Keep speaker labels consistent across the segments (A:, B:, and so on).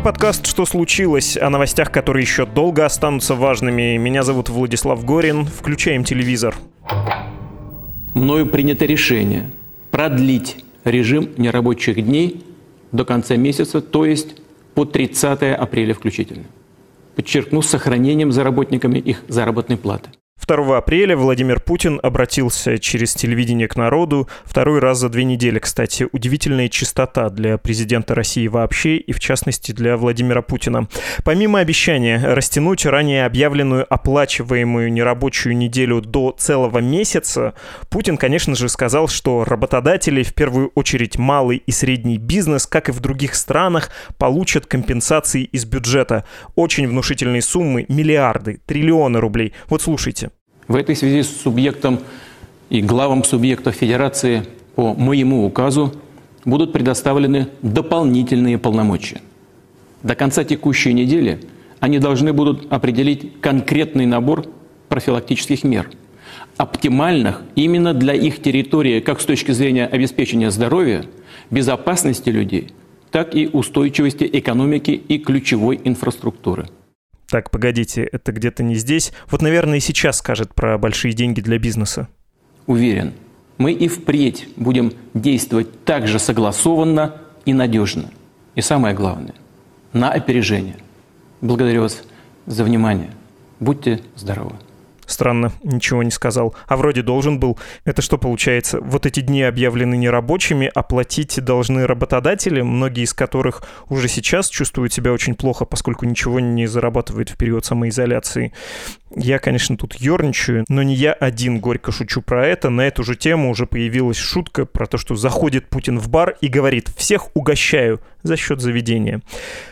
A: Это подкаст «Что случилось?» о новостях, которые еще долго останутся важными. Меня зовут Владислав Горин. Включаем телевизор.
B: Мною принято решение продлить режим нерабочих дней до конца месяца, то есть по 30 апреля включительно. Подчеркну, с сохранением за работниками их заработной платы.
A: 2 апреля Владимир Путин обратился через телевидение к народу. Второй раз за две недели, кстати. Удивительная чистота для президента России вообще и, в частности, для Владимира Путина. Помимо обещания растянуть ранее объявленную оплачиваемую нерабочую неделю до целого месяца, Путин, конечно же, сказал, что работодатели, в первую очередь малый и средний бизнес, как и в других странах, получат компенсации из бюджета. Очень внушительные суммы, миллиарды, триллионы рублей. Вот слушайте.
B: В этой связи с субъектом и главам субъектов Федерации по моему указу будут предоставлены дополнительные полномочия. До конца текущей недели они должны будут определить конкретный набор профилактических мер, оптимальных именно для их территории как с точки зрения обеспечения здоровья, безопасности людей, так и устойчивости экономики и ключевой инфраструктуры.
A: Так, погодите, это где-то не здесь. Вот, наверное, и сейчас скажет про большие деньги для бизнеса.
B: Уверен, мы и впредь будем действовать так же согласованно и надежно. И самое главное, на опережение. Благодарю вас за внимание. Будьте здоровы.
A: Странно, ничего не сказал. А вроде должен был. Это что получается? Вот эти дни объявлены нерабочими, а должны работодатели, многие из которых уже сейчас чувствуют себя очень плохо, поскольку ничего не зарабатывают в период самоизоляции. Я, конечно, тут ерничаю, но не я один горько шучу про это. На эту же тему уже появилась шутка про то, что заходит Путин в бар и говорит «всех угощаю за счет заведения».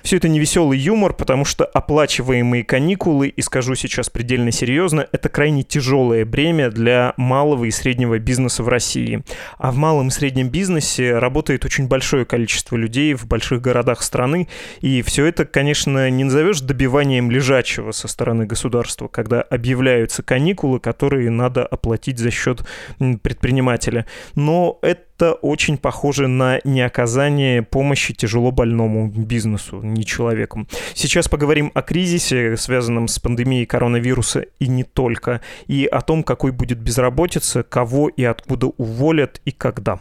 A: Все это не веселый юмор, потому что оплачиваемые каникулы, и скажу сейчас предельно серьезно, это крайне тяжелое бремя для малого и среднего бизнеса в России. А в малом и среднем бизнесе работает очень большое количество людей в больших городах страны, и все это, конечно, не назовешь добиванием лежачего со стороны государства, как когда объявляются каникулы, которые надо оплатить за счет предпринимателя. Но это очень похоже на неоказание помощи тяжело больному бизнесу, не человеку. Сейчас поговорим о кризисе, связанном с пандемией коронавируса и не только, и о том, какой будет безработица, кого и откуда уволят и когда.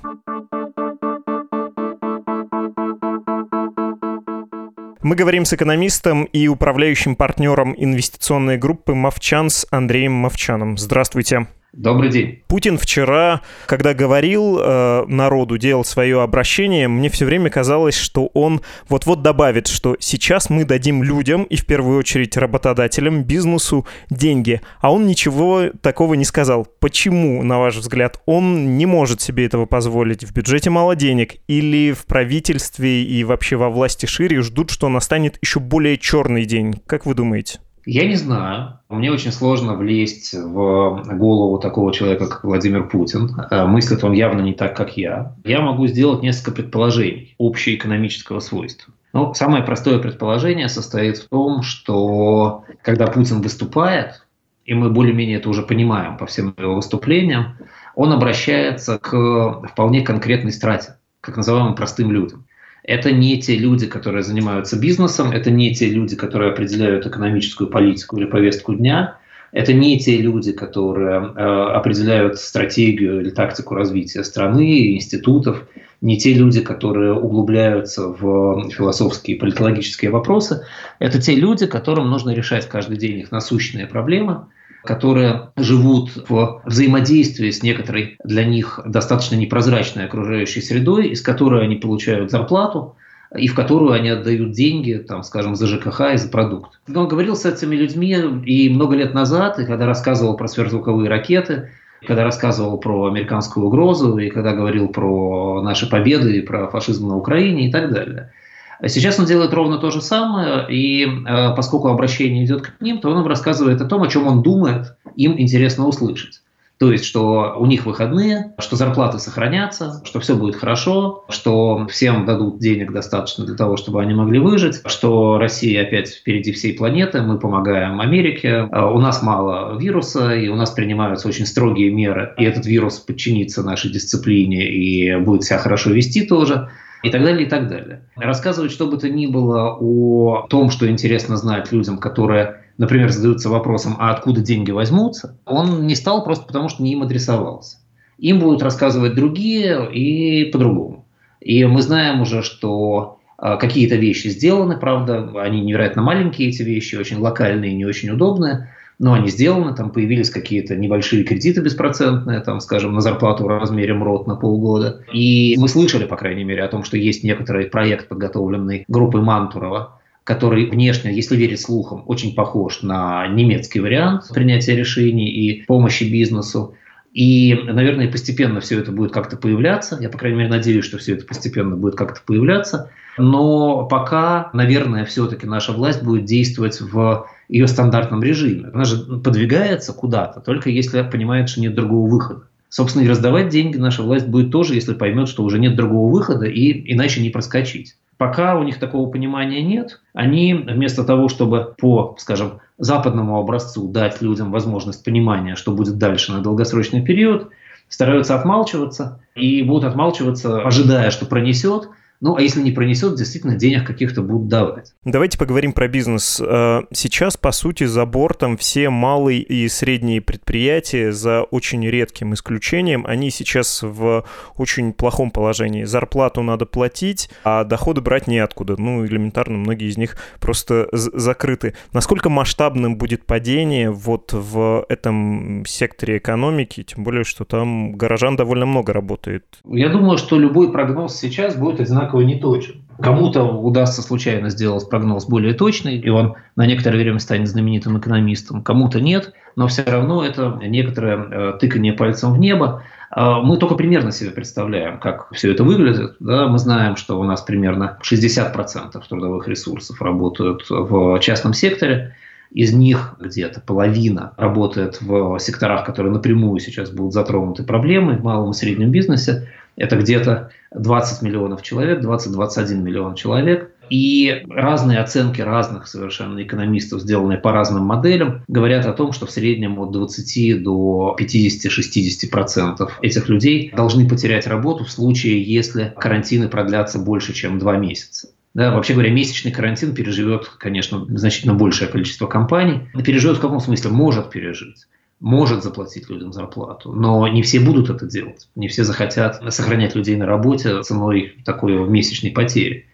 A: Мы говорим с экономистом и управляющим партнером инвестиционной группы «Мовчан» с Андреем Мовчаном. Здравствуйте.
C: Добрый день.
A: Путин вчера, когда говорил э, народу, делал свое обращение, мне все время казалось, что он вот-вот добавит, что сейчас мы дадим людям, и в первую очередь работодателям, бизнесу деньги. А он ничего такого не сказал. Почему, на ваш взгляд, он не может себе этого позволить? В бюджете мало денег? Или в правительстве и вообще во власти шире ждут, что настанет еще более черный день? Как вы думаете?
C: Я не знаю. Мне очень сложно влезть в голову такого человека, как Владимир Путин. Э, мыслит он явно не так, как я. Я могу сделать несколько предположений общеэкономического свойства. Ну, самое простое предположение состоит в том, что когда Путин выступает, и мы более-менее это уже понимаем по всем его выступлениям, он обращается к вполне конкретной страте, как называемым простым людям. Это не те люди, которые занимаются бизнесом, это не те люди, которые определяют экономическую политику или повестку дня, это не те люди, которые э, определяют стратегию или тактику развития страны, институтов, не те люди, которые углубляются в философские и политологические вопросы. Это те люди, которым нужно решать каждый день их насущные проблемы, которые живут в взаимодействии с некоторой для них достаточно непрозрачной окружающей средой, из которой они получают зарплату, и в которую они отдают деньги, там, скажем, за ЖКХ и за продукт. Он говорил с этими людьми и много лет назад, и когда рассказывал про сверхзвуковые ракеты, когда рассказывал про американскую угрозу, и когда говорил про наши победы, и про фашизм на Украине и так далее. Сейчас он делает ровно то же самое, и э, поскольку обращение идет к ним, то он им рассказывает о том, о чем он думает, им интересно услышать. То есть, что у них выходные, что зарплаты сохранятся, что все будет хорошо, что всем дадут денег достаточно для того, чтобы они могли выжить, что Россия опять впереди всей планеты, мы помогаем Америке, э, у нас мало вируса, и у нас принимаются очень строгие меры, и этот вирус подчинится нашей дисциплине и будет себя хорошо вести тоже. И так далее, и так далее. Рассказывать что бы то ни было о том, что интересно знать людям, которые, например, задаются вопросом, а откуда деньги возьмутся, он не стал просто потому, что не им адресовался. Им будут рассказывать другие и по-другому. И мы знаем уже, что а, какие-то вещи сделаны, правда, они невероятно маленькие, эти вещи, очень локальные, не очень удобные, но они сделаны, там появились какие-то небольшие кредиты беспроцентные, там, скажем, на зарплату в размере МРОТ на полгода. И мы слышали, по крайней мере, о том, что есть некоторый проект, подготовленный группой Мантурова, который внешне, если верить слухам, очень похож на немецкий вариант принятия решений и помощи бизнесу. И, наверное, постепенно все это будет как-то появляться. Я, по крайней мере, надеюсь, что все это постепенно будет как-то появляться. Но пока, наверное, все-таки наша власть будет действовать в ее стандартном режиме. Она же подвигается куда-то, только если понимает, что нет другого выхода. Собственно, и раздавать деньги наша власть будет тоже, если поймет, что уже нет другого выхода, и иначе не проскочить. Пока у них такого понимания нет, они вместо того, чтобы по, скажем, западному образцу дать людям возможность понимания, что будет дальше на долгосрочный период, стараются отмалчиваться и будут отмалчиваться, ожидая, что пронесет, ну, а если не пронесет, действительно денег каких-то будут давать.
A: Давайте поговорим про бизнес. Э, сейчас, по сути, за бортом все малые и средние предприятия, за очень редким исключением, они сейчас в очень плохом положении. Зарплату надо платить, а доходы брать неоткуда. Ну, элементарно, многие из них просто закрыты. Насколько масштабным будет падение вот в этом секторе экономики, тем более, что там горожан довольно много работает?
C: Я думаю, что любой прогноз сейчас будет одинаково одинаково не точен. Кому-то удастся случайно сделать прогноз более точный, и он на некоторое время станет знаменитым экономистом, кому-то нет, но все равно это некоторое э, тыкание пальцем в небо. А, мы только примерно себе представляем, как все это выглядит. Да? Мы знаем, что у нас примерно 60% трудовых ресурсов работают в частном секторе, из них где-то половина работает в секторах, которые напрямую сейчас будут затронуты проблемой в малом и среднем бизнесе. Это где-то 20 миллионов человек, 20-21 миллион человек. И разные оценки разных совершенно экономистов, сделанные по разным моделям, говорят о том, что в среднем от 20 до 50-60% этих людей должны потерять работу в случае, если карантины продлятся больше, чем 2 месяца. Да, вообще говоря, месячный карантин переживет, конечно, значительно большее количество компаний. Переживет в каком смысле? Может пережить может заплатить людям зарплату, но не все будут это делать. Не все захотят сохранять людей на работе ценой такой месячной потери.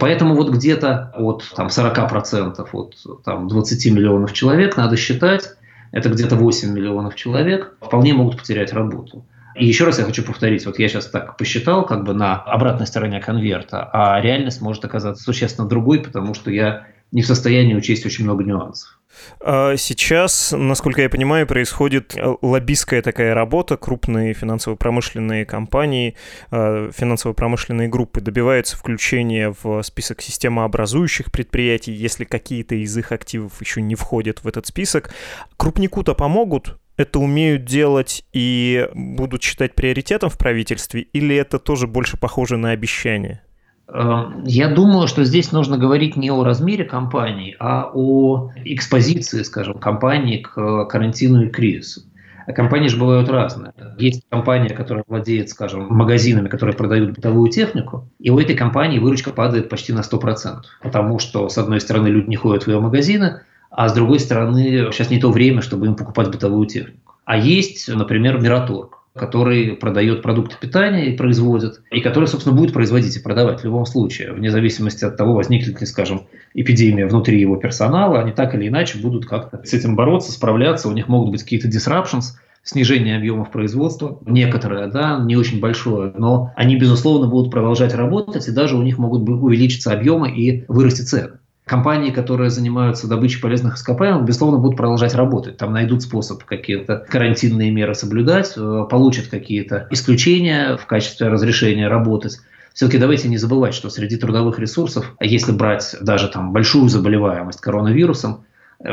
C: Поэтому вот где-то от там, 40% от там, 20 миллионов человек надо считать, это где-то 8 миллионов человек вполне могут потерять работу. И еще раз я хочу повторить, вот я сейчас так посчитал как бы на обратной стороне конверта, а реальность может оказаться существенно другой, потому что я не в состоянии учесть очень много нюансов.
A: А сейчас, насколько я понимаю, происходит э, лоббистская такая работа. Крупные финансово-промышленные компании, э, финансово-промышленные группы добиваются включения в список системообразующих предприятий, если какие-то из их активов еще не входят в этот список. Крупнику-то помогут это умеют делать и будут считать приоритетом в правительстве, или это тоже больше похоже на обещание?
C: Эм, я думаю, что здесь нужно говорить не о размере компании, а о экспозиции, скажем, компании к карантину и кризису. А компании же бывают разные. Есть компания, которая владеет, скажем, магазинами, которые продают бытовую технику, и у этой компании выручка падает почти на 100%. Потому что, с одной стороны, люди не ходят в ее магазины, а с другой стороны, сейчас не то время, чтобы им покупать бытовую технику. А есть, например, Мираторг, который продает продукты питания и производит, и который, собственно, будет производить и продавать в любом случае, вне зависимости от того, возникнет ли, скажем, эпидемия внутри его персонала, они так или иначе будут как-то с этим бороться, справляться, у них могут быть какие-то disruptions, снижение объемов производства, некоторое, да, не очень большое, но они, безусловно, будут продолжать работать, и даже у них могут увеличиться объемы и вырасти цены. Компании, которые занимаются добычей полезных ископаемых, безусловно, будут продолжать работать. Там найдут способ какие-то карантинные меры соблюдать, э, получат какие-то исключения в качестве разрешения работать. Все-таки давайте не забывать, что среди трудовых ресурсов, если брать даже там большую заболеваемость коронавирусом,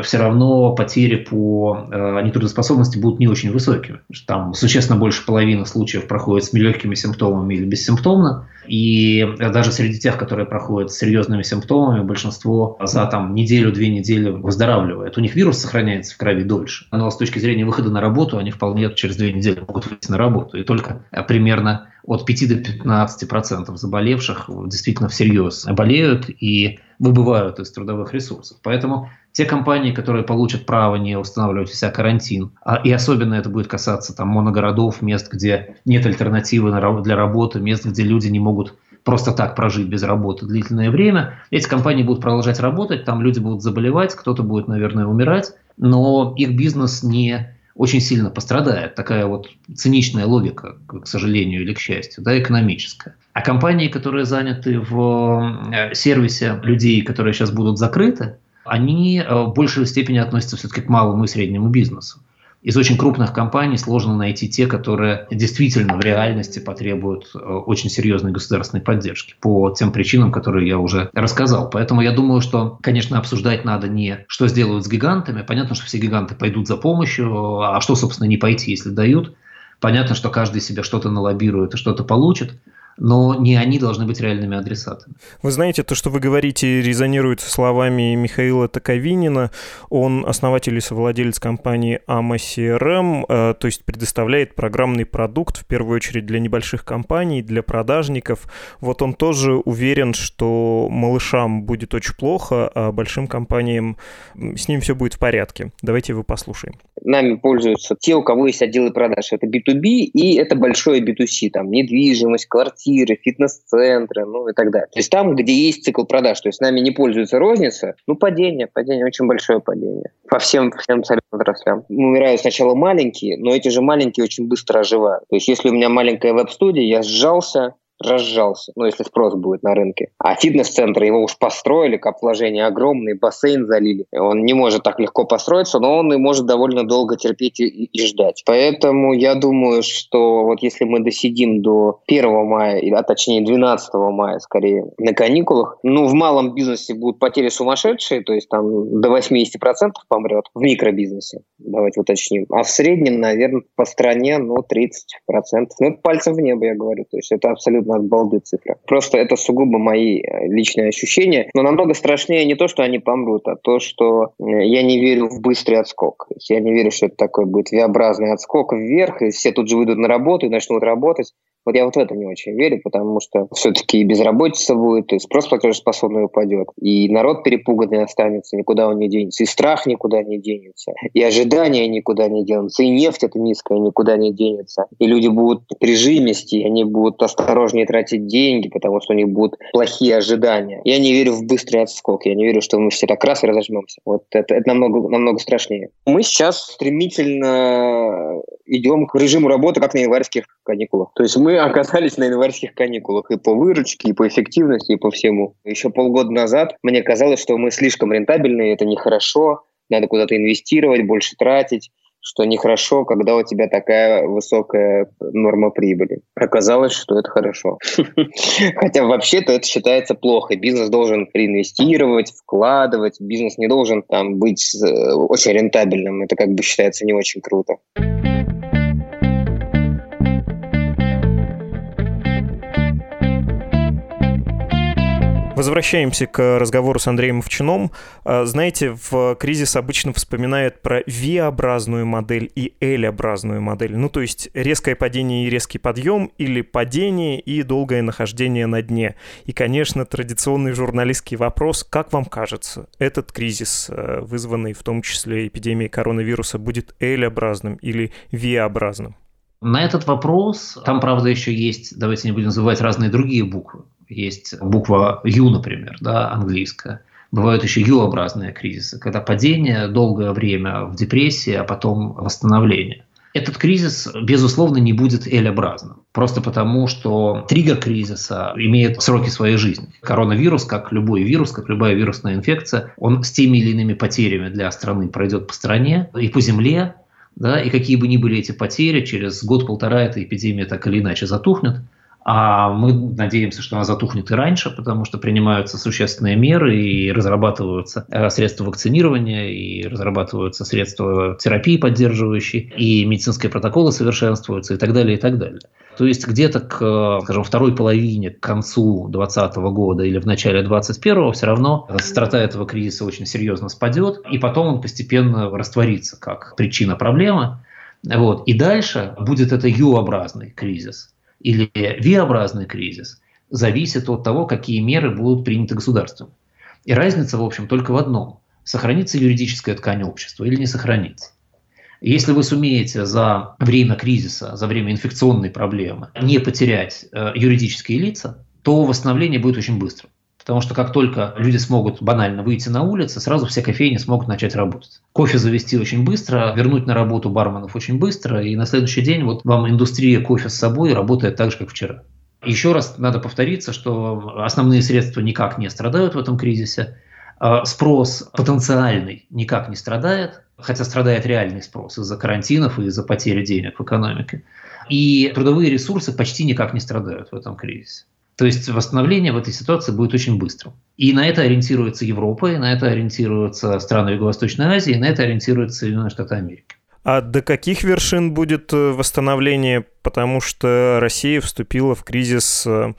C: все равно потери по э, нетрудоспособности будут не очень высокими. Там существенно больше половины случаев проходит с легкими симптомами или бессимптомно. И даже среди тех, которые проходят с серьезными симптомами, большинство за там, неделю-две недели выздоравливает. У них вирус сохраняется в крови дольше. Но с точки зрения выхода на работу, они вполне через две недели могут выйти на работу. И только примерно от 5 до 15 процентов заболевших действительно всерьез болеют и выбывают из трудовых ресурсов. Поэтому те компании, которые получат право не устанавливать у себя карантин, а, и особенно это будет касаться там, моногородов, мест, где нет альтернативы для работы, мест, где люди не могут просто так прожить без работы длительное время, эти компании будут продолжать работать, там люди будут заболевать, кто-то будет, наверное, умирать, но их бизнес не очень сильно пострадает. Такая вот циничная логика, к сожалению или к счастью, да, экономическая. А компании, которые заняты в э, сервисе людей, которые сейчас будут закрыты, они э, в большей степени относятся все-таки к малому и среднему бизнесу. Из очень крупных компаний сложно найти те, которые действительно в реальности потребуют э, очень серьезной государственной поддержки по тем причинам, которые я уже рассказал. Поэтому я думаю, что, конечно, обсуждать надо не, что сделают с гигантами. Понятно, что все гиганты пойдут за помощью, а что, собственно, не пойти, если дают. Понятно, что каждый себе что-то налоббирует и что-то получит но не они должны быть реальными адресатами.
A: Вы знаете, то, что вы говорите, резонирует со словами Михаила Таковинина. Он основатель и совладелец компании AMA CRM, э, то есть предоставляет программный продукт, в первую очередь для небольших компаний, для продажников. Вот он тоже уверен, что малышам будет очень плохо, а большим компаниям с ним все будет в порядке. Давайте его послушаем.
D: Нами пользуются те, у кого есть отделы продаж. Это B2B и это большое B2C, там недвижимость, квартиры, фитнес-центры, ну и так далее. То есть там, где есть цикл продаж, то есть нами не пользуется розница, ну падение, падение, очень большое падение по всем, всем абсолютно отраслям. Умирают сначала маленькие, но эти же маленькие очень быстро оживают. То есть если у меня маленькая веб-студия, я сжался, разжался, ну, если спрос будет на рынке. А фитнес-центр, его уж построили, как вложение огромный, бассейн залили. Он не может так легко построиться, но он и может довольно долго терпеть и, и ждать. Поэтому я думаю, что вот если мы досидим до 1 мая, а точнее 12 мая скорее, на каникулах, ну, в малом бизнесе будут потери сумасшедшие, то есть там до 80% помрет в микробизнесе, давайте уточним. А в среднем, наверное, по стране, ну, 30%. Ну, пальцем в небо, я говорю. То есть это абсолютно от балды цифра. Просто это сугубо мои э, личные ощущения. Но намного страшнее не то, что они помрут, а то, что я не верю в быстрый отскок. Я не верю, что это такой будет V-образный отскок вверх, и все тут же выйдут на работу и начнут работать. Вот я вот в это не очень верю, потому что все-таки и безработица будет, и спрос платежеспособный упадет, и народ перепуганный останется, никуда он не денется, и страх никуда не денется, и ожидания никуда не денутся, и нефть это низкая никуда не денется, и люди будут прижимисти, они будут осторожнее тратить деньги, потому что у них будут плохие ожидания. Я не верю в быстрый отскок, я не верю, что мы все так раз и разожмемся. Вот это, это намного, намного страшнее. Мы сейчас стремительно идем к режиму работы, как на январских каникулах. То есть мы оказались на январских каникулах и по выручке, и по эффективности, и по всему. Еще полгода назад мне казалось, что мы слишком рентабельны, это нехорошо, надо куда-то инвестировать, больше тратить что нехорошо, когда у тебя такая высокая норма прибыли. Оказалось, что это хорошо. Хотя вообще-то это считается плохо. Бизнес должен реинвестировать, вкладывать. Бизнес не должен там быть э, очень рентабельным. Это как бы считается не очень круто.
A: Возвращаемся к разговору с Андреем Овчином. А, знаете, в кризис обычно вспоминают про V-образную модель и L-образную модель. Ну, то есть резкое падение и резкий подъем, или падение и долгое нахождение на дне. И, конечно, традиционный журналистский вопрос, как вам кажется, этот кризис, а, вызванный в том числе эпидемией коронавируса, будет L-образным или V-образным?
C: На этот вопрос, там, правда, еще есть, давайте не будем забывать, разные другие буквы. Есть буква Ю, например, да, английская. Бывают еще Ю-образные кризисы, когда падение долгое время в депрессии, а потом восстановление. Этот кризис, безусловно, не будет L-образным. Просто потому, что триггер кризиса имеет сроки своей жизни. Коронавирус, как любой вирус, как любая вирусная инфекция, он с теми или иными потерями для страны пройдет по стране и по земле, да, и какие бы ни были эти потери, через год-полтора эта эпидемия так или иначе затухнет А мы надеемся, что она затухнет и раньше, потому что принимаются существенные меры и разрабатываются э, средства вакцинирования, и разрабатываются средства терапии поддерживающие, и медицинские протоколы совершенствуются, и так далее, и так далее. То есть где-то к, скажем, второй половине, к концу 2020 года или в начале 2021 все равно страта этого кризиса очень серьезно спадет, и потом он постепенно растворится как причина проблемы. Вот. И дальше будет это U-образный кризис или V-образный кризис зависит от того, какие меры будут приняты государством. И разница, в общем, только в одном. Сохранится юридическая ткань общества или не сохранится. Если вы сумеете за время кризиса, за время инфекционной проблемы не потерять э, юридические лица, то восстановление будет очень быстро. Потому что как только люди смогут банально выйти на улицу, сразу все кофейни смогут начать работать. Кофе завести очень быстро, вернуть на работу барменов очень быстро, и на следующий день вот вам индустрия кофе с собой работает так же, как вчера. Еще раз надо повториться, что основные средства никак не страдают в этом кризисе. А спрос потенциальный никак не страдает, хотя страдает реальный спрос из-за карантинов и из-за потери денег в экономике. И трудовые ресурсы почти никак не страдают в этом кризисе. То есть восстановление в этой ситуации будет очень быстрым. И на это ориентируется Европа, и на это ориентируются страны Юго-Восточной Азии, и на это ориентируются Соединенные Штаты Америки.
A: А до каких вершин будет э, восстановление? Потому что Россия вступила в кризис э,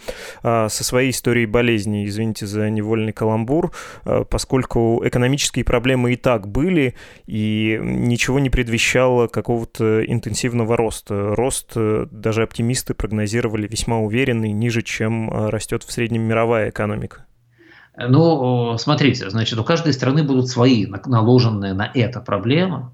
A: а, со своей историей болезни. Извините за невольный каламбур, э, поскольку экономические проблемы и так были, и ничего не предвещало какого-то интенсивного роста. Рост даже оптимисты прогнозировали весьма уверенный, ниже, чем растет в среднем мировая экономика.
C: Ну, смотрите, значит, у каждой страны будут свои наложенные на это проблемы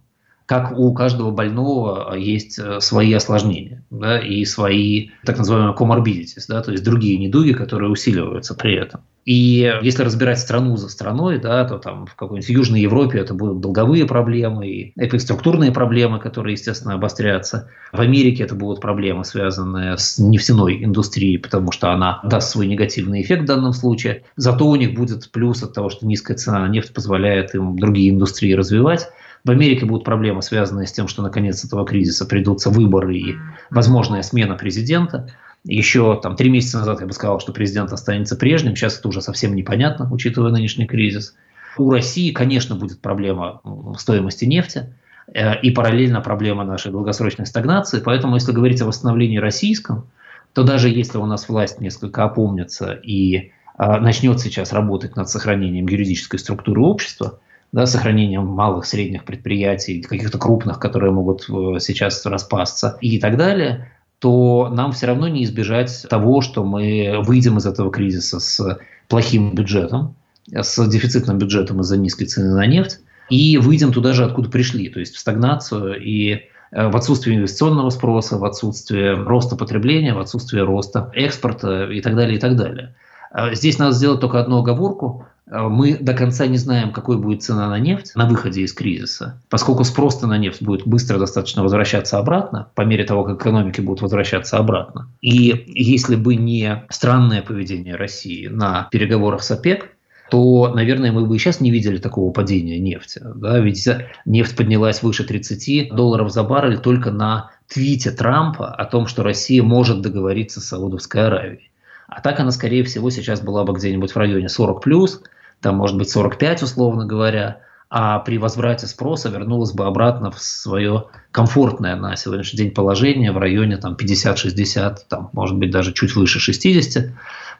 C: как у каждого больного есть э, свои осложнения да, и свои так называемые comorbidities, да, то есть другие недуги, которые усиливаются при этом. И если разбирать страну за страной, да, то там в какой-нибудь Южной Европе это будут долговые проблемы и эпиструктурные проблемы, которые, естественно, обострятся. В Америке это будут проблемы, связанные с нефтяной индустрией, потому что она даст свой негативный эффект в данном случае. Зато у них будет плюс от того, что низкая цена на нефть позволяет им другие индустрии развивать. В Америке будут проблемы, связанные с тем, что наконец этого кризиса придутся выборы и возможная смена президента. Еще там три месяца назад я бы сказал, что президент останется прежним. Сейчас это уже совсем непонятно, учитывая нынешний кризис. У России, конечно, будет проблема стоимости нефти э, и параллельно проблема нашей долгосрочной стагнации. Поэтому, если говорить о восстановлении российском, то даже если у нас власть несколько опомнится и э, начнет сейчас работать над сохранением юридической структуры общества – да, сохранением малых, средних предприятий, каких-то крупных, которые могут э, сейчас распасться и так далее, то нам все равно не избежать того, что мы выйдем из этого кризиса с плохим бюджетом, с дефицитным бюджетом из-за низкой цены на нефть, и выйдем туда же, откуда пришли, то есть в стагнацию и э, в отсутствие инвестиционного спроса, в отсутствие роста потребления, в отсутствие роста экспорта и так далее, и так далее. А здесь надо сделать только одну оговорку. Э, мы до конца не знаем, какой будет цена на нефть на выходе из кризиса, поскольку спрос на нефть будет быстро достаточно возвращаться обратно, по мере того, как экономики будут возвращаться обратно. И если бы не странное поведение России на переговорах с ОПЕК, то, наверное, мы бы и сейчас не видели такого падения нефти. Да? Ведь нефть поднялась выше 30 долларов за баррель только на твите Трампа о том, что Россия может договориться с Саудовской Аравией. А так она, скорее всего, сейчас была бы где-нибудь в районе 40 плюс, там может быть 45 условно говоря, а при возврате спроса вернулась бы обратно в свое комфортное на сегодняшний день положение в районе там, 50-60, там, может быть даже чуть выше 60.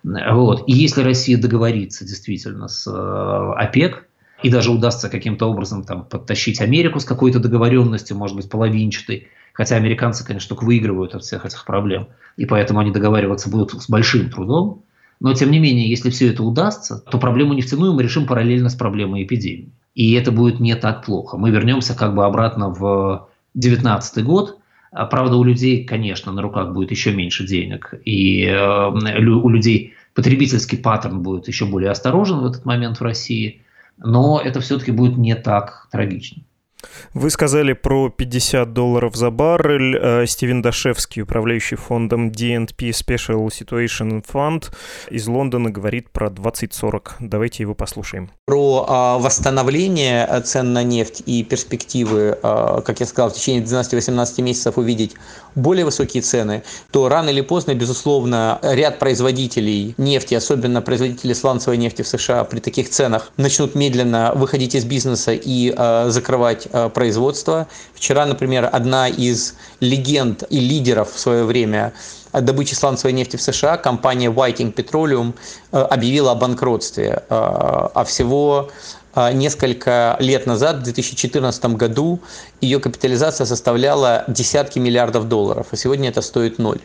C: Вот. И если Россия договорится действительно с э, ОПЕК, и даже удастся каким-то образом там, подтащить Америку с какой-то договоренностью, может быть, половинчатой, хотя американцы, конечно, только выигрывают от всех этих проблем, и поэтому они договариваться будут с большим трудом, но, тем не менее, если все это удастся, то проблему нефтяную мы решим параллельно с проблемой эпидемии. И это будет не так плохо. Мы вернемся как бы обратно в 2019 год. А, правда, у людей, конечно, на руках будет еще меньше денег. И э, у людей потребительский паттерн будет еще более осторожен в этот момент в России. Но это все-таки будет не так трагично.
A: Вы сказали про 50 долларов за баррель. Э, Стивен Дашевский, управляющий фондом DNP Special Situation Fund из Лондона, говорит про 2040. Давайте его послушаем.
E: Про а, восстановление цен на нефть и перспективы, а, как я сказал, в течение 12-18 месяцев увидеть более высокие цены, то рано или поздно, безусловно, ряд производителей нефти, особенно производители сланцевой нефти в США при таких ценах, начнут медленно выходить из бизнеса и а, закрывать производства. Вчера, например, одна из легенд и лидеров в свое время добычи сланцевой нефти в США, компания Viking Petroleum, э, объявила о банкротстве. Э, а всего несколько лет назад, в 2014 году, ее капитализация составляла десятки миллиардов долларов, а сегодня это стоит ноль.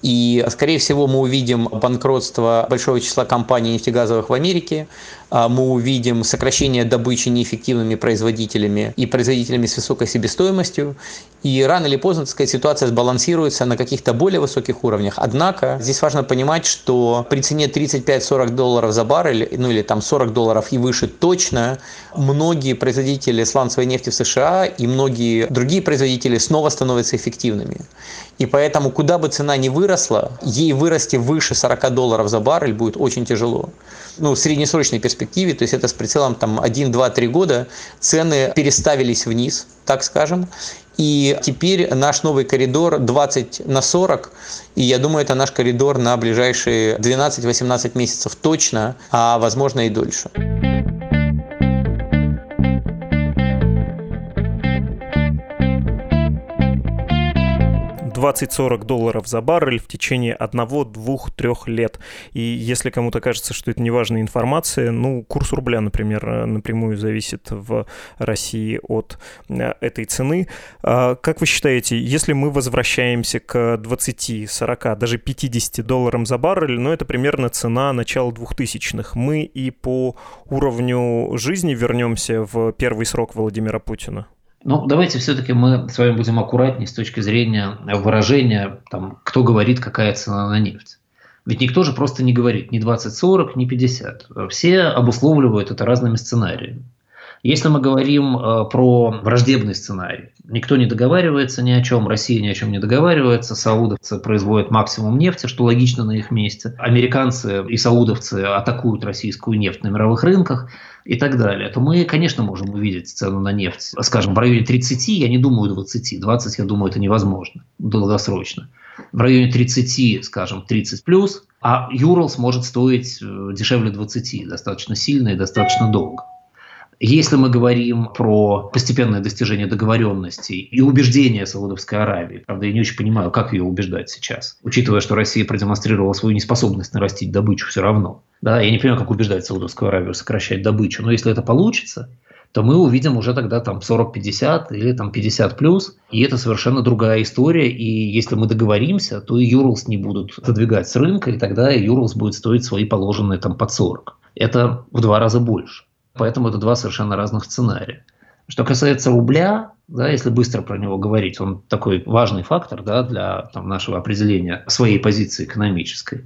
E: И, скорее всего, мы увидим банкротство большого числа компаний нефтегазовых в Америке, мы увидим сокращение добычи неэффективными производителями и производителями с высокой себестоимостью. И рано или поздно, так сказать, ситуация сбалансируется на каких-то более высоких уровнях. Однако здесь важно понимать, что при цене 35-40 долларов за баррель, ну или там 40 долларов и выше точно, многие производители сланцевой нефти в США и многие другие производители снова становятся эффективными. И поэтому, куда бы цена ни выросла, ей вырасти выше 40 долларов за баррель будет очень тяжело. Ну, среднесрочной перспективе, то есть это с прицелом там 1, 2, 3 года, цены переставились вниз, так скажем. И теперь наш новый коридор 20 на 40, и я думаю, это наш коридор на ближайшие 12-18 месяцев точно, а возможно и дольше.
A: 20-40 долларов за баррель в течение одного, двух, трех лет. И если кому-то кажется, что это неважная информация, ну, курс рубля, например, напрямую зависит в России от э, этой цены. А как вы считаете, если мы возвращаемся к 20, 40, даже 50 долларам за баррель, ну, это примерно цена начала 2000-х, мы и по уровню жизни вернемся в первый срок Владимира Путина?
C: Ну, давайте все-таки мы с вами будем аккуратнее с точки зрения выражения, там, кто говорит, какая цена на нефть. Ведь никто же просто не говорит ни 20-40, ни 50. Все обусловливают это разными сценариями. Если мы говорим э, про враждебный сценарий, никто не договаривается ни о чем, Россия ни о чем не договаривается, саудовцы производят максимум нефти, что логично на их месте, американцы и саудовцы атакуют российскую нефть на мировых рынках, и так далее, то мы, конечно, можем увидеть цену на нефть, скажем, в районе 30, я не думаю 20, 20, я думаю, это невозможно долгосрочно. В районе 30, скажем, 30 плюс, а Юрлс может стоить э, дешевле 20, достаточно сильно и достаточно долго. Если мы говорим про постепенное достижение договоренностей и убеждения Саудовской Аравии, правда, я не очень понимаю, как ее убеждать сейчас, учитывая, что Россия продемонстрировала свою неспособность нарастить добычу все равно. Да, я не понимаю, как убеждать Саудовскую Аравию сокращать добычу, но если это получится, то мы увидим уже тогда там 40-50 или там 50 плюс, и это совершенно другая история, и если мы договоримся, то и Юрлс не будут задвигать с рынка, и тогда Юрлс будет стоить свои положенные там под 40. Это в два раза больше. Поэтому это два совершенно разных сценария. Что касается рубля, да, если быстро про него говорить, он такой важный фактор да, для там, нашего определения своей позиции экономической,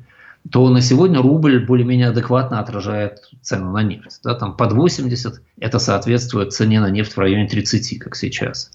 C: то на сегодня рубль более-менее адекватно отражает цену на нефть. Да, там под 80 это соответствует цене на нефть в районе 30, как сейчас.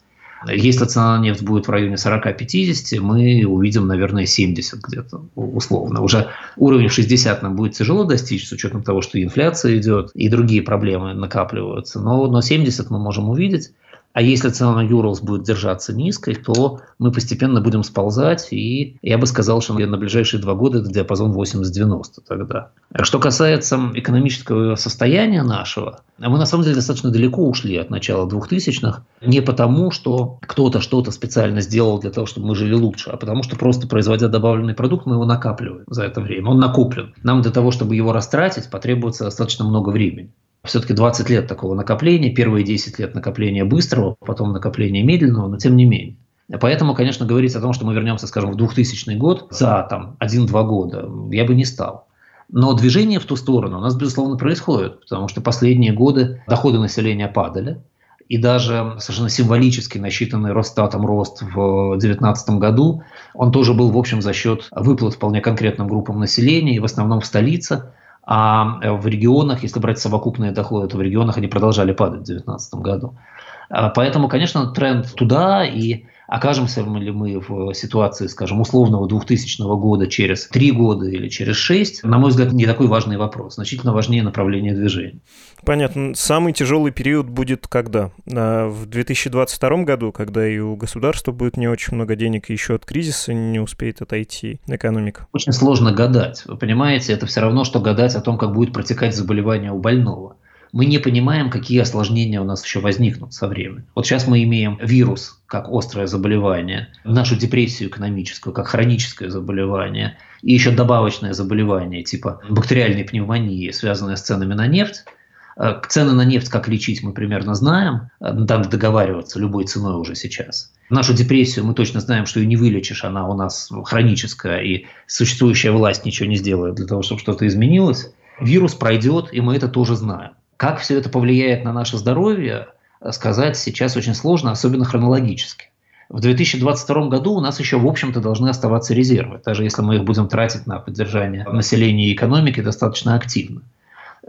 C: Если цена на нефть будет в районе 40-50, мы увидим, наверное, 70 где-то условно. Уже уровень 60 нам будет тяжело достичь, с учетом того, что инфляция идет и другие проблемы накапливаются. Но, но 70 мы можем увидеть. А если цена на Юрлс будет держаться низкой, то мы постепенно будем сползать, и я бы сказал, что на ближайшие два года это диапазон 80-90 тогда. Что касается экономического состояния нашего, мы на самом деле достаточно далеко ушли от начала 2000-х, не потому, что кто-то что-то специально сделал для того, чтобы мы жили лучше, а потому что просто производя добавленный продукт, мы его накапливаем за это время. Он накоплен. Нам для того, чтобы его растратить, потребуется достаточно много времени все-таки 20 лет такого накопления, первые 10 лет накопления быстрого, потом накопления медленного, но тем не менее. Поэтому, конечно, говорить о том, что мы вернемся, скажем, в 2000 год за там, 1-2 года, я бы не стал. Но движение в ту сторону у нас, безусловно, происходит, потому что последние годы доходы населения падали, и даже совершенно символически насчитанный Росстатом рост в 2019 году, он тоже был, в общем, за счет выплат вполне конкретным группам населения, и в основном в столице, а э, в регионах, если брать совокупные доходы, то в регионах они продолжали падать в 2019 году. А, поэтому, конечно, тренд туда, и окажемся ли мы в ситуации, скажем, условного 2000 года через три года или через шесть, на мой взгляд, не такой важный вопрос. Значительно важнее направление движения.
A: Понятно. Самый тяжелый период будет когда? А, в 2022 году, когда и у государства будет не очень много денег, и еще от кризиса не успеет отойти экономика?
C: Очень сложно гадать. Вы понимаете, это все равно, что гадать о том, как будет протекать заболевание у больного мы не понимаем, какие осложнения у нас еще возникнут со временем. Вот сейчас мы имеем вирус как острое заболевание, нашу депрессию экономическую как хроническое заболевание, и еще добавочное заболевание типа бактериальной пневмонии, связанное с ценами на нефть. Э, цены на нефть, как лечить, мы примерно знаем. Надо э, договариваться любой ценой уже сейчас. Нашу депрессию мы точно знаем, что ее не вылечишь, она у нас хроническая, и существующая власть ничего не сделает для того, чтобы что-то изменилось. Вирус пройдет, и мы это тоже знаем. Как все это повлияет на наше здоровье, сказать сейчас очень сложно, особенно хронологически. В 2022 году у нас еще, в общем-то, должны оставаться резервы, даже если мы их будем тратить на поддержание населения и экономики достаточно активно.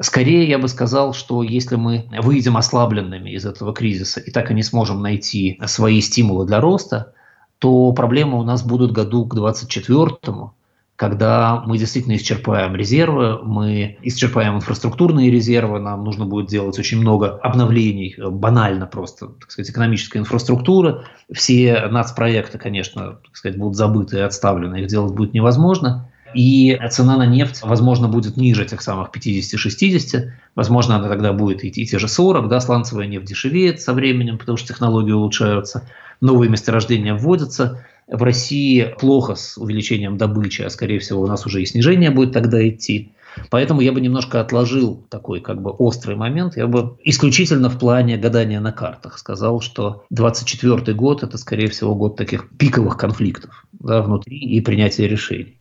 C: Скорее, я бы сказал, что если мы выйдем ослабленными из этого кризиса и так и не сможем найти свои стимулы для роста, то проблемы у нас будут году к 2024, когда мы действительно исчерпаем резервы, мы исчерпаем инфраструктурные резервы, нам нужно будет делать очень много обновлений, э, банально просто, так сказать, экономическая инфраструктура. Все нацпроекты, конечно, так сказать, будут забыты и отставлены, их делать будет невозможно. И цена на нефть, возможно, будет ниже тех самых 50-60, возможно, она тогда будет идти те же 40, да, сланцевая нефть дешевеет со временем, потому что технологии улучшаются, новые месторождения вводятся – в России плохо с увеличением добычи, а скорее всего у нас уже и снижение будет тогда идти. Поэтому я бы немножко отложил такой как бы острый момент. Я бы исключительно в плане гадания на картах сказал, что 24 год – это, скорее всего, год таких пиковых конфликтов да, внутри и принятия решений.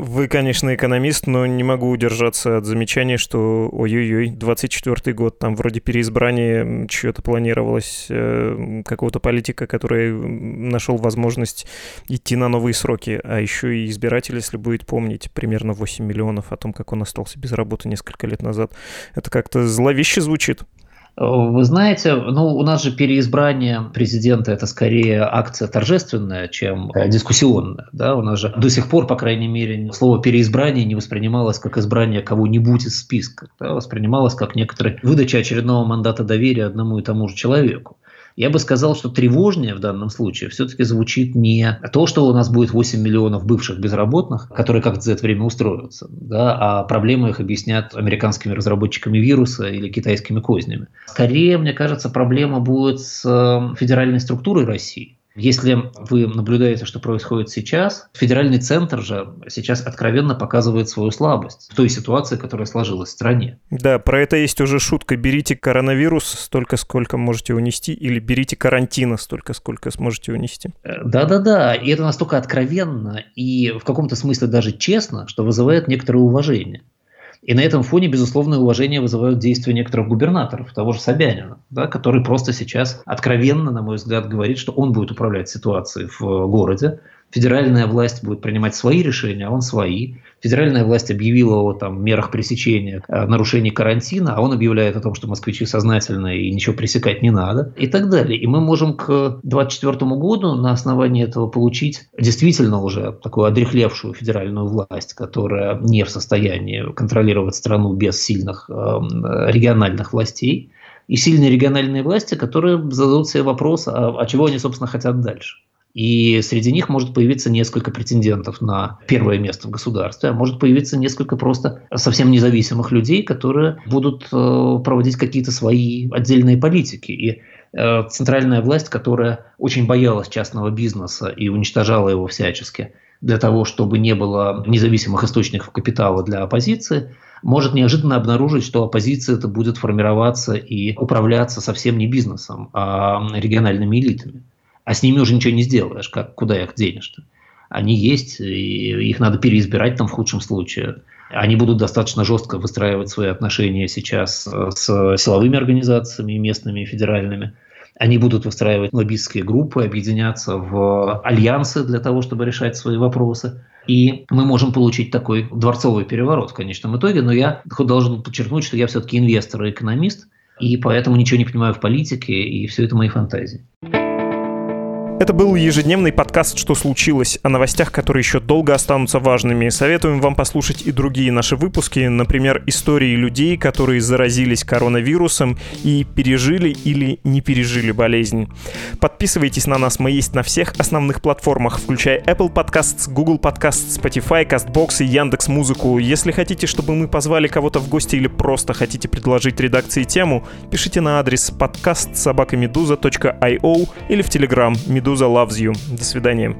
A: Вы, конечно, экономист, но не могу удержаться от замечания, что ой-ой-ой, 24-й год, там вроде переизбрание чего-то планировалось, э, какого-то политика, который нашел возможность идти на новые сроки, а еще и избиратель, если будет помнить, примерно 8 миллионов о том, как он остался без работы несколько лет назад. Это как-то зловеще звучит.
C: Вы знаете, ну, у нас же переизбрание президента – это скорее акция торжественная, чем дискуссионная. Да? У нас же до сих пор, по крайней мере, слово «переизбрание» не воспринималось как избрание кого-нибудь из списка. Да? Воспринималось как некоторая выдача очередного мандата доверия одному и тому же человеку. Я бы сказал, что тревожнее в данном случае все-таки звучит не то, что у нас будет 8 миллионов бывших безработных, которые как-то за это время устроятся, да, а проблемы их объяснят американскими разработчиками вируса или китайскими кознями. Скорее, мне кажется, проблема будет с э, федеральной структурой России. Если вы наблюдаете, что происходит сейчас, федеральный центр же сейчас откровенно показывает свою слабость в той ситуации, которая сложилась в стране.
A: Да, про это есть уже шутка. Берите коронавирус столько, сколько можете унести, или берите карантина столько, сколько сможете унести.
C: Э, да-да-да, и это настолько откровенно и в каком-то смысле даже честно, что вызывает некоторое уважение. И на этом фоне, безусловное уважение вызывают действия некоторых губернаторов, того же Собянина, да, который просто сейчас откровенно, на мой взгляд, говорит, что он будет управлять ситуацией в городе, Федеральная власть будет принимать свои решения, а он свои. Федеральная власть объявила о там, мерах пресечения э, нарушений карантина, а он объявляет о том, что москвичи сознательные и ничего пресекать не надо и так далее. И мы можем к 2024 году на основании этого получить действительно уже такую одрехлевшую федеральную власть, которая не в состоянии контролировать страну без сильных э, региональных властей. И сильные региональные власти, которые зададут себе вопрос, а, а чего они, собственно, хотят дальше. И среди них может появиться несколько претендентов на первое место в государстве, а может появиться несколько просто совсем независимых людей, которые будут э, проводить какие-то свои отдельные политики. И э, центральная власть, которая очень боялась частного бизнеса и уничтожала его всячески для того, чтобы не было независимых источников капитала для оппозиции, может неожиданно обнаружить, что оппозиция это будет формироваться и управляться совсем не бизнесом, а региональными элитами а с ними уже ничего не сделаешь, как, куда их денешь-то? Они есть, и их надо переизбирать там в худшем случае. Они будут достаточно жестко выстраивать свои отношения сейчас с силовыми организациями, местными и федеральными. Они будут выстраивать лоббистские группы, объединяться в альянсы для того, чтобы решать свои вопросы. И мы можем получить такой дворцовый переворот в конечном итоге. Но я должен подчеркнуть, что я все-таки инвестор и экономист – и поэтому ничего не понимаю в политике, и все это мои фантазии.
A: Это был ежедневный подкаст «Что случилось?» о новостях, которые еще долго останутся важными. Советуем вам послушать и другие наши выпуски, например, истории людей, которые заразились коронавирусом и пережили или не пережили болезнь. Подписывайтесь на нас, мы есть на всех основных платформах, включая Apple Podcasts, Google Podcasts, Spotify, CastBox и Яндекс Музыку. Если хотите, чтобы мы позвали кого-то в гости или просто хотите предложить редакции тему, пишите на адрес подкаст собакамедуза.io или в Telegram Медуза Loves You. До свидания.